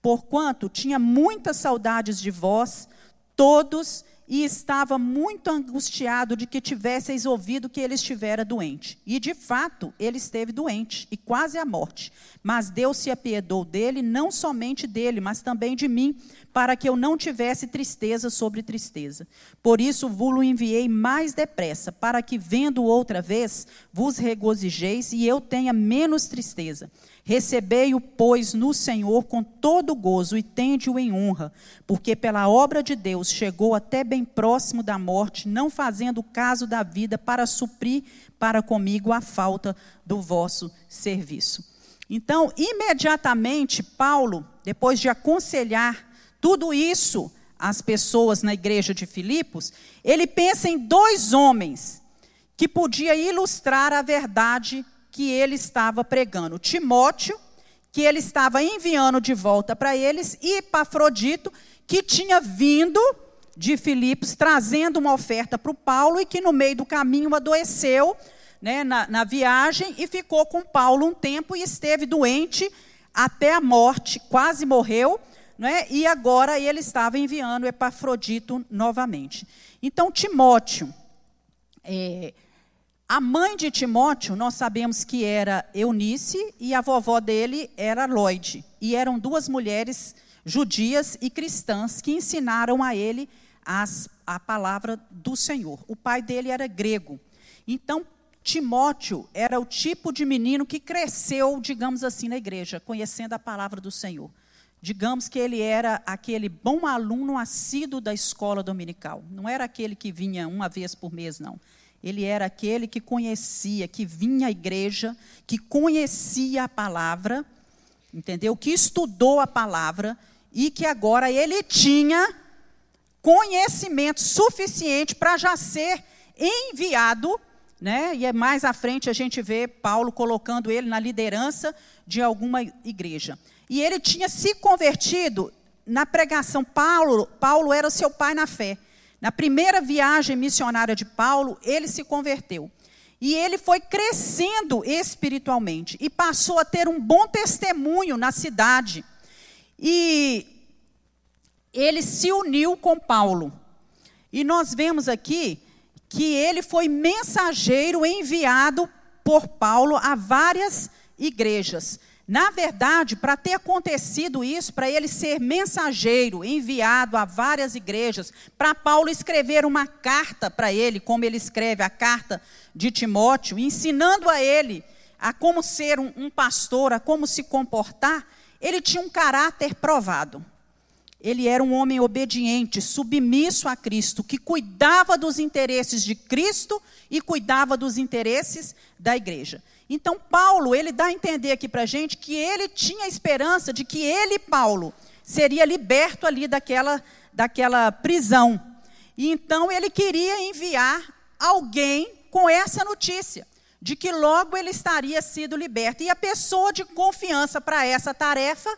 Porquanto tinha muitas saudades de vós, todos e estava muito angustiado de que tivesseis ouvido que ele estivera doente. E de fato, ele esteve doente e quase à morte. Mas Deus se apiedou dele, não somente dele, mas também de mim, para que eu não tivesse tristeza sobre tristeza. Por isso vos enviei mais depressa, para que, vendo outra vez, vos regozijeis e eu tenha menos tristeza. Recebei-o, pois, no Senhor com todo gozo e tende-o em honra, porque pela obra de Deus chegou até bem próximo da morte, não fazendo caso da vida para suprir para comigo a falta do vosso serviço. Então, imediatamente, Paulo, depois de aconselhar tudo isso às pessoas na igreja de Filipos, ele pensa em dois homens que podia ilustrar a verdade que ele estava pregando. Timóteo, que ele estava enviando de volta para eles, e Epafrodito, que tinha vindo de Filipos, trazendo uma oferta para o Paulo, e que no meio do caminho adoeceu né, na, na viagem e ficou com Paulo um tempo e esteve doente até a morte, quase morreu, né, e agora ele estava enviando Epafrodito novamente. Então, Timóteo. É, a mãe de Timóteo, nós sabemos que era Eunice e a vovó dele era Lloyd. E eram duas mulheres judias e cristãs que ensinaram a ele as, a palavra do Senhor. O pai dele era grego. Então, Timóteo era o tipo de menino que cresceu, digamos assim, na igreja, conhecendo a palavra do Senhor. Digamos que ele era aquele bom aluno assíduo da escola dominical. Não era aquele que vinha uma vez por mês, não. Ele era aquele que conhecia, que vinha à igreja, que conhecia a palavra, entendeu? Que estudou a palavra e que agora ele tinha conhecimento suficiente para já ser enviado, né? E é mais à frente a gente vê Paulo colocando ele na liderança de alguma igreja. E ele tinha se convertido na pregação. Paulo, Paulo era o seu pai na fé. Na primeira viagem missionária de Paulo, ele se converteu. E ele foi crescendo espiritualmente e passou a ter um bom testemunho na cidade. E ele se uniu com Paulo. E nós vemos aqui que ele foi mensageiro enviado por Paulo a várias igrejas. Na verdade, para ter acontecido isso, para ele ser mensageiro, enviado a várias igrejas, para Paulo escrever uma carta para ele, como ele escreve a carta de Timóteo, ensinando a ele a como ser um, um pastor, a como se comportar, ele tinha um caráter provado. Ele era um homem obediente, submisso a Cristo, que cuidava dos interesses de Cristo e cuidava dos interesses da igreja. Então, Paulo, ele dá a entender aqui para a gente que ele tinha esperança de que ele, Paulo, seria liberto ali daquela, daquela prisão. E então ele queria enviar alguém com essa notícia, de que logo ele estaria sido liberto. E a pessoa de confiança para essa tarefa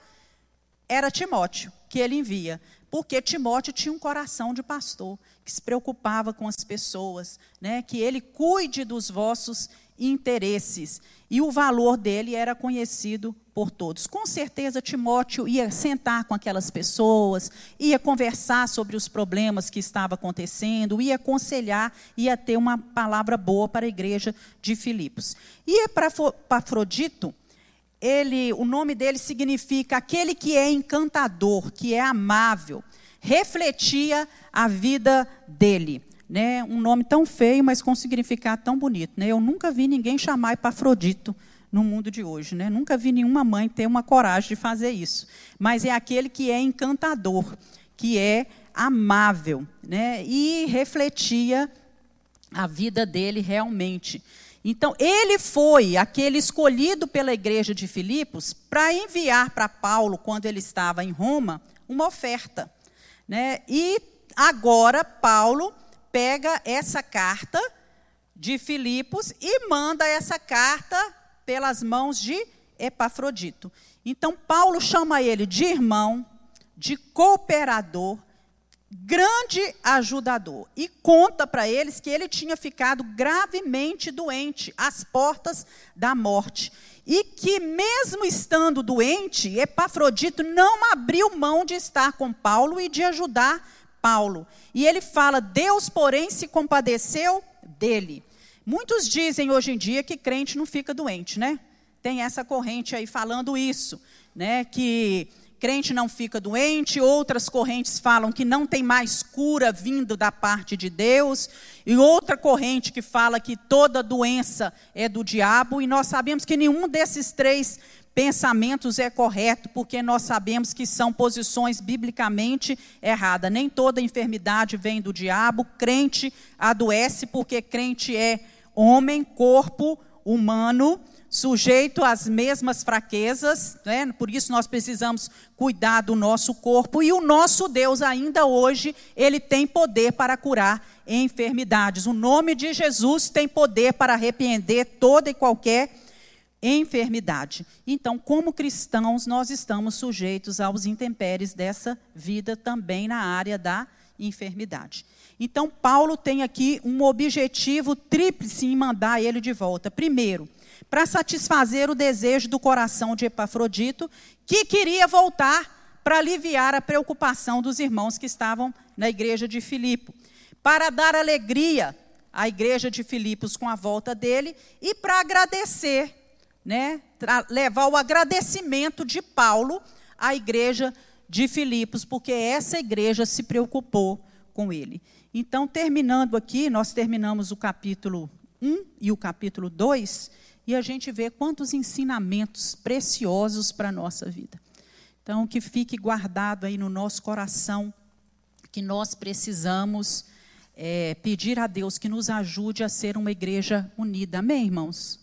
era Timóteo, que ele envia. Porque Timóteo tinha um coração de pastor, que se preocupava com as pessoas, né? que ele cuide dos vossos interesses. E o valor dele era conhecido por todos. Com certeza, Timóteo ia sentar com aquelas pessoas, ia conversar sobre os problemas que estavam acontecendo, ia aconselhar, ia ter uma palavra boa para a igreja de Filipos. E para Afrodito, ele, o nome dele significa aquele que é encantador, que é amável, refletia a vida dele né, um nome tão feio, mas com significado tão bonito. Né? Eu nunca vi ninguém chamar Epafrodito no mundo de hoje. Né? Nunca vi nenhuma mãe ter uma coragem de fazer isso. Mas é aquele que é encantador, que é amável, né? e refletia a vida dele realmente. Então, ele foi aquele escolhido pela igreja de Filipos para enviar para Paulo, quando ele estava em Roma, uma oferta. Né? E agora, Paulo pega essa carta de Filipos e manda essa carta pelas mãos de Epafrodito. Então, Paulo chama ele de irmão, de cooperador, grande ajudador. E conta para eles que ele tinha ficado gravemente doente, às portas da morte. E que, mesmo estando doente, Epafrodito não abriu mão de estar com Paulo e de ajudar Paulo. E ele fala: Deus, porém, se compadeceu dele. Muitos dizem hoje em dia que crente não fica doente, né? Tem essa corrente aí falando isso, né? Que crente não fica doente, outras correntes falam que não tem mais cura vindo da parte de Deus, e outra corrente que fala que toda doença é do diabo, e nós sabemos que nenhum desses três pensamentos é correto, porque nós sabemos que são posições biblicamente erradas. Nem toda enfermidade vem do diabo, crente adoece porque crente é homem, corpo humano, sujeito às mesmas fraquezas, né? por isso nós precisamos cuidar do nosso corpo, e o nosso Deus, ainda hoje, ele tem poder para curar enfermidades. O nome de Jesus tem poder para arrepender toda e qualquer enfermidade. Então, como cristãos, nós estamos sujeitos aos intempéries dessa vida também na área da enfermidade. Então, Paulo tem aqui um objetivo tríplice em mandar ele de volta. Primeiro, para satisfazer o desejo do coração de Epafrodito, que queria voltar para aliviar a preocupação dos irmãos que estavam na igreja de Filipe, para dar alegria à igreja de Filipos com a volta dele e para agradecer né, levar o agradecimento de Paulo à igreja de Filipos, porque essa igreja se preocupou com ele. Então, terminando aqui, nós terminamos o capítulo 1 e o capítulo 2, e a gente vê quantos ensinamentos preciosos para a nossa vida. Então, que fique guardado aí no nosso coração, que nós precisamos é, pedir a Deus que nos ajude a ser uma igreja unida. Amém, irmãos?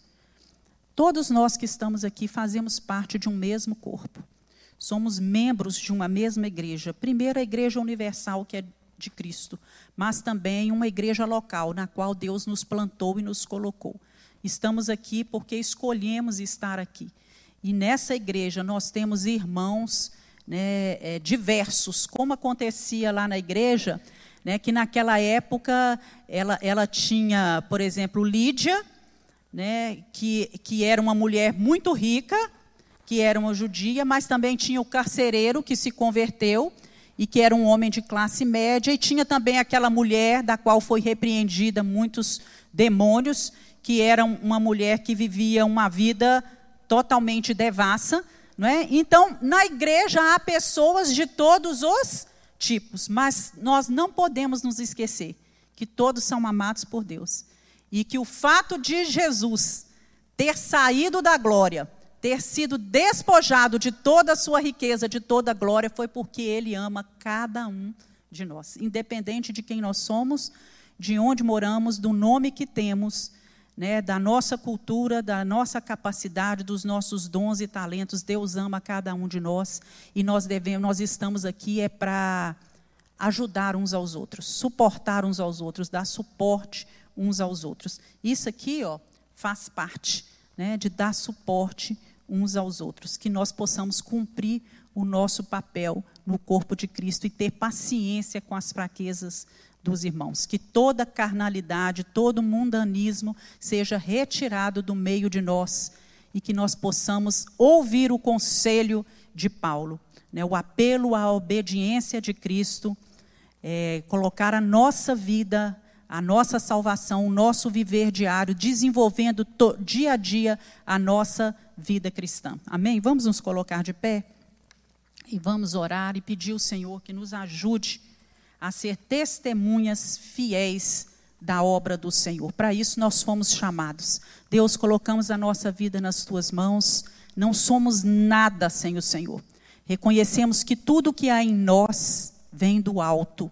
Todos nós que estamos aqui fazemos parte de um mesmo corpo. Somos membros de uma mesma igreja. Primeiro, a Igreja Universal, que é de Cristo, mas também uma igreja local, na qual Deus nos plantou e nos colocou. Estamos aqui porque escolhemos estar aqui. E nessa igreja nós temos irmãos né, é, diversos, como acontecia lá na igreja, né, que naquela época ela, ela tinha, por exemplo, Lídia, né, que, que era uma mulher muito rica, que era uma judia, mas também tinha o carcereiro que se converteu e que era um homem de classe média, e tinha também aquela mulher da qual foi repreendida muitos demônios, que era uma mulher que vivia uma vida totalmente devassa. Não é? Então, na igreja há pessoas de todos os tipos, mas nós não podemos nos esquecer que todos são amados por Deus. E que o fato de Jesus ter saído da glória, ter sido despojado de toda a sua riqueza, de toda a glória, foi porque ele ama cada um de nós, independente de quem nós somos, de onde moramos, do nome que temos né, da nossa cultura, da nossa capacidade, dos nossos dons e talentos. Deus ama cada um de nós e nós devemos, nós estamos aqui é para ajudar uns aos outros, suportar uns aos outros, dar suporte uns aos outros. Isso aqui, ó, faz parte, né, de dar suporte uns aos outros, que nós possamos cumprir o nosso papel no corpo de Cristo e ter paciência com as fraquezas dos irmãos. Que toda carnalidade, todo mundanismo seja retirado do meio de nós e que nós possamos ouvir o conselho de Paulo, né, o apelo à obediência de Cristo, é, colocar a nossa vida, a nossa salvação, o nosso viver diário, desenvolvendo dia a dia a nossa vida cristã. Amém? Vamos nos colocar de pé e vamos orar e pedir ao Senhor que nos ajude a ser testemunhas fiéis da obra do Senhor. Para isso nós fomos chamados. Deus, colocamos a nossa vida nas tuas mãos. Não somos nada sem o Senhor. Reconhecemos que tudo que há em nós vem do alto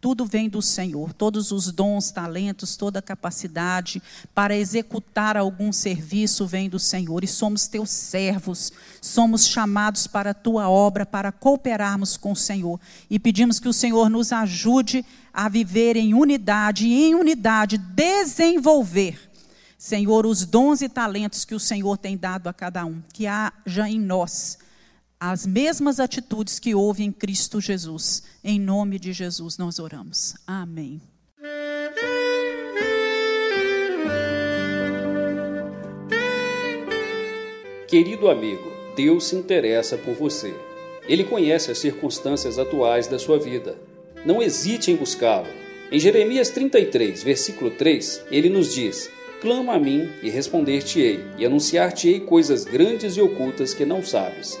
tudo vem do Senhor, todos os dons, talentos, toda capacidade para executar algum serviço vem do Senhor, e somos teus servos, somos chamados para a tua obra, para cooperarmos com o Senhor, e pedimos que o Senhor nos ajude a viver em unidade e, em unidade, desenvolver, Senhor, os dons e talentos que o Senhor tem dado a cada um, que haja em nós as mesmas atitudes que houve em Cristo Jesus. Em nome de Jesus nós oramos. Amém. Querido amigo, Deus se interessa por você. Ele conhece as circunstâncias atuais da sua vida. Não hesite em buscá-lo. Em Jeremias 33, versículo 3, ele nos diz: Clama a mim e responder-te-ei, e anunciar-te-ei coisas grandes e ocultas que não sabes.